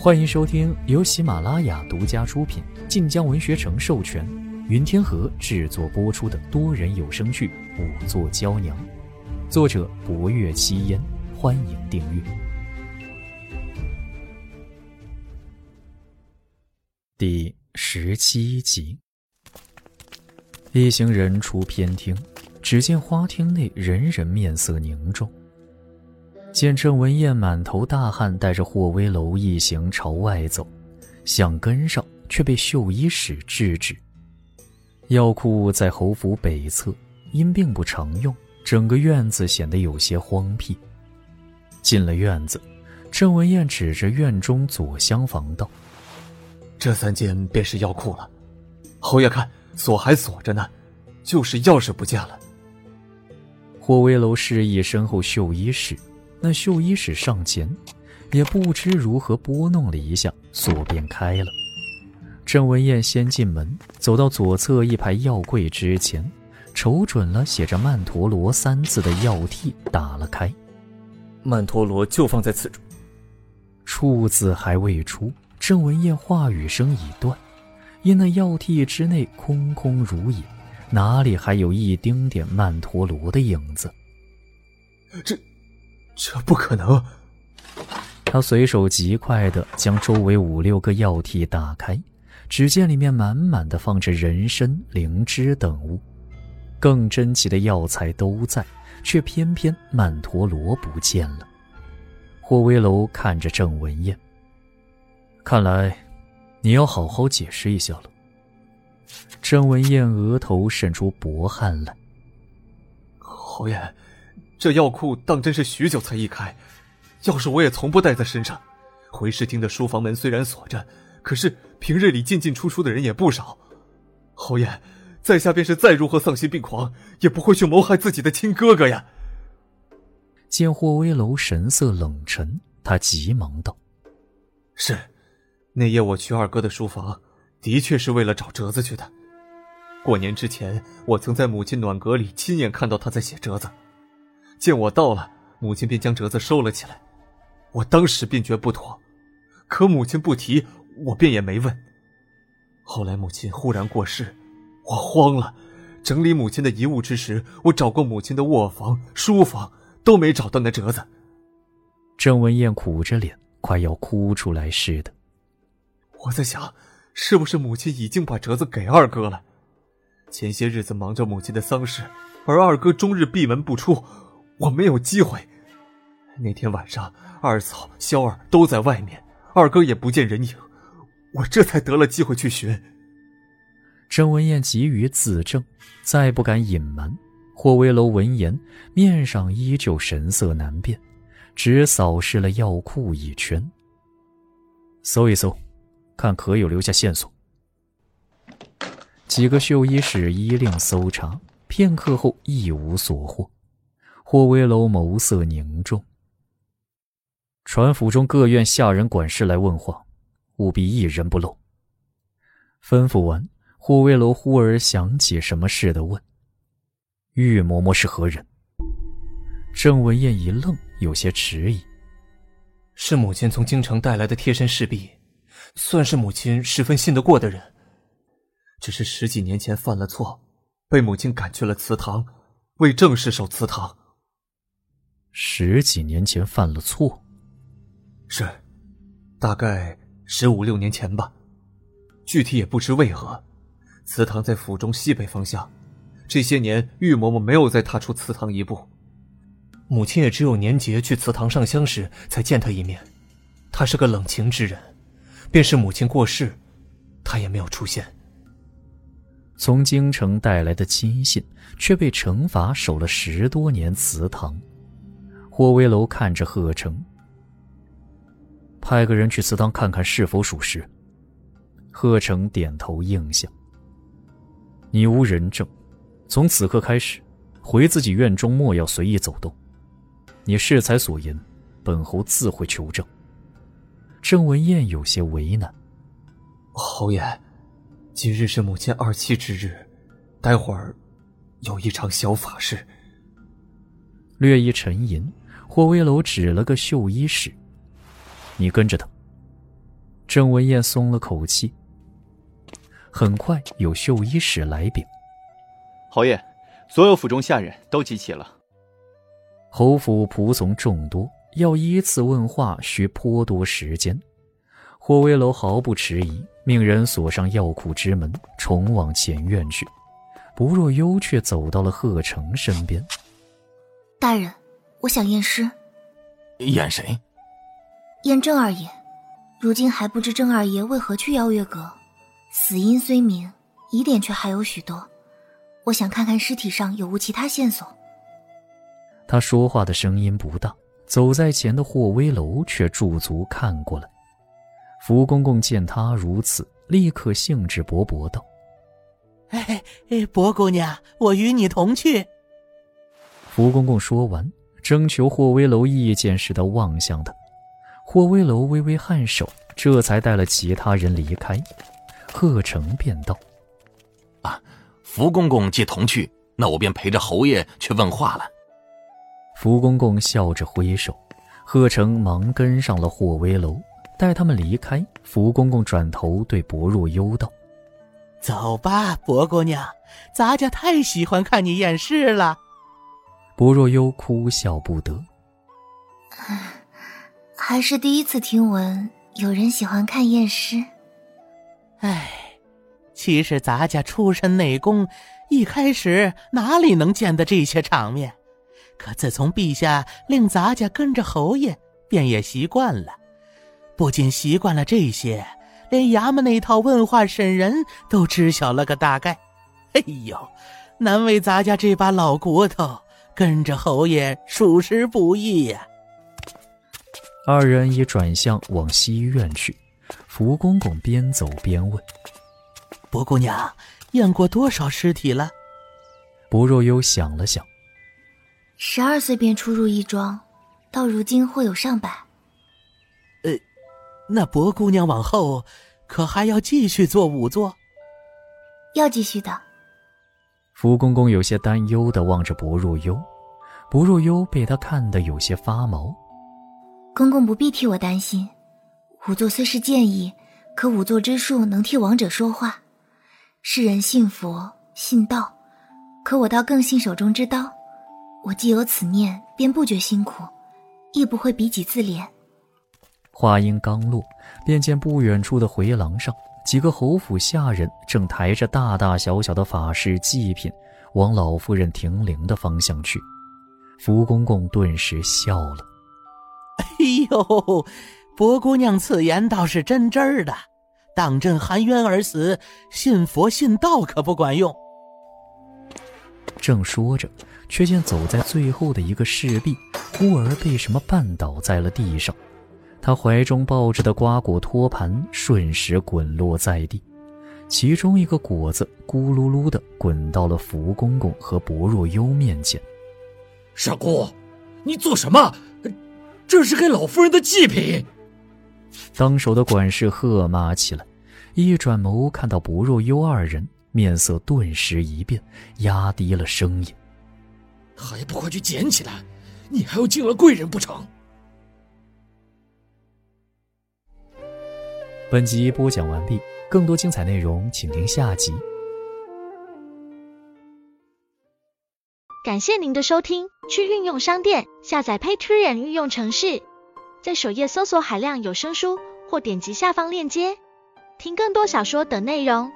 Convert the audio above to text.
欢迎收听由喜马拉雅独家出品、晋江文学城授权、云天河制作播出的多人有声剧《五座娇娘》，作者：博月七烟。欢迎订阅。第十七集，一行人出偏厅，只见花厅内人人面色凝重。见郑文燕满头大汗，带着霍威楼一行朝外走，想跟上，却被绣衣使制止。药库在侯府北侧，因并不常用，整个院子显得有些荒僻。进了院子，郑文燕指着院中左厢房道：“这三间便是药库了。侯爷看，锁还锁着呢，就是钥匙不见了。”霍威楼示意身后绣衣使。那绣衣使上前，也不知如何拨弄了一下，锁便开了。郑文燕先进门，走到左侧一排药柜之前，瞅准了写着“曼陀罗”三字的药屉，打了开。曼陀罗就放在此处。处字还未出，郑文燕话语声已断，因那药屉之内空空如也，哪里还有一丁点曼陀罗的影子？这。这不可能！他随手极快地将周围五六个药屉打开，只见里面满满的放着人参、灵芝等物，更珍奇的药材都在，却偏偏曼陀罗不见了。霍威楼看着郑文燕，看来你要好好解释一下了。郑文燕额头渗出薄汗来。侯爷。这药库当真是许久才一开，钥匙我也从不带在身上。回视厅的书房门虽然锁着，可是平日里进进出出的人也不少。侯爷，在下便是再如何丧心病狂，也不会去谋害自己的亲哥哥呀。见霍威楼神色冷沉，他急忙道：“是，那夜我去二哥的书房，的确是为了找折子去的。过年之前，我曾在母亲暖阁里亲眼看到他在写折子。”见我到了，母亲便将折子收了起来。我当时便觉不妥，可母亲不提，我便也没问。后来母亲忽然过世，我慌了，整理母亲的遗物之时，我找过母亲的卧房、书房，都没找到那折子。郑文燕苦着脸，快要哭出来似的。我在想，是不是母亲已经把折子给二哥了？前些日子忙着母亲的丧事，而二哥终日闭门不出。我没有机会。那天晚上，二嫂、萧儿都在外面，二哥也不见人影，我这才得了机会去寻。郑文燕急于自证，再不敢隐瞒。霍威楼闻言，面上依旧神色难辨，只扫视了药库一圈，搜一搜，看可有留下线索。几个绣衣使依令搜查，片刻后一无所获。霍威楼眸色凝重，传府中各院下人管事来问话，务必一人不漏。吩咐完，霍威楼忽而想起什么似的问：“玉嬷嬷是何人？”郑文燕一愣，有些迟疑：“是母亲从京城带来的贴身侍婢，算是母亲十分信得过的人。只是十几年前犯了错，被母亲赶去了祠堂，为正氏守祠堂。”十几年前犯了错，是，大概十五六年前吧，具体也不知为何。祠堂在府中西北方向，这些年玉嬷嬷没有再踏出祠堂一步。母亲也只有年节去祠堂上香时才见他一面。他是个冷情之人，便是母亲过世，他也没有出现。从京城带来的亲信，却被惩罚守了十多年祠堂。霍威楼看着贺成，派个人去祠堂看看是否属实。贺成点头应下。你无人证，从此刻开始，回自己院中莫要随意走动。你适才所言，本侯自会求证。郑文燕有些为难。侯爷，今日是母亲二七之日，待会儿有一场小法事。略一沉吟。霍威楼指了个绣衣使：“你跟着他。”郑文彦松了口气。很快有绣衣使来禀：侯爷，所有府中下人都集齐了。侯府仆从众多，要依次问话需颇多时间。霍威楼毫不迟疑，命人锁上药库之门，重往前院去。不若幽却走到了贺成身边。大人，我想验尸。验谁？验郑二爷。如今还不知郑二爷为何去邀月阁，死因虽明，疑点却还有许多。我想看看尸体上有无其他线索。他说话的声音不大，走在前的霍威楼却驻足看过来。福公公见他如此，立刻兴致勃勃道：“哎，薄姑娘，我与你同去。”福公公说完，征求霍威楼意见时的望向他。霍威楼微微颔首，这才带了其他人离开。贺成便道：“啊，福公公既同去，那我便陪着侯爷去问话了。”福公公笑着挥手，贺成忙跟上了霍威楼。待他们离开，福公公转头对薄若幽道：“走吧，薄姑娘，咱家太喜欢看你验尸了。”薄若幽哭笑不得：“还是第一次听闻有人喜欢看验尸。”哎，其实咱家出身内宫，一开始哪里能见得这些场面？可自从陛下令咱家跟着侯爷，便也习惯了。不仅习惯了这些，连衙门那套问话审人都知晓了个大概。哎呦，难为咱家这把老骨头，跟着侯爷属实不易呀。二人已转向往西院去，福公公边走边问：“薄姑娘，验过多少尸体了？”薄若幽想了想：“十二岁便出入义庄，到如今或有上百。”呃那薄姑娘往后，可还要继续做仵作？要继续的。福公公有些担忧的望着薄若幽，薄若幽被他看得有些发毛。公公不必替我担心，仵作虽是建议，可仵作之术能替亡者说话。世人信佛信道，可我倒更信手中之刀。我既有此念，便不觉辛苦，亦不会比己自怜。话音刚落，便见不远处的回廊上，几个侯府下人正抬着大大小小的法事祭品，往老夫人停灵的方向去。福公公顿时笑了：“哎呦，薄姑娘此言倒是真真儿的。当朕含冤而死，信佛信道可不管用。”正说着，却见走在最后的一个侍婢，忽而被什么绊倒在了地上。他怀中抱着的瓜果托盘瞬时滚落在地，其中一个果子咕噜噜的滚到了福公公和薄若幽面前。傻姑，你做什么？这是给老夫人的祭品。当手的管事喝骂起来，一转眸看到薄若幽二人，面色顿时一变，压低了声音：“还不快去捡起来！你还要敬了贵人不成？”本集播讲完毕，更多精彩内容请听下集。感谢您的收听，去运用商店下载 Patreon 运用城市，在首页搜索海量有声书，或点击下方链接听更多小说等内容。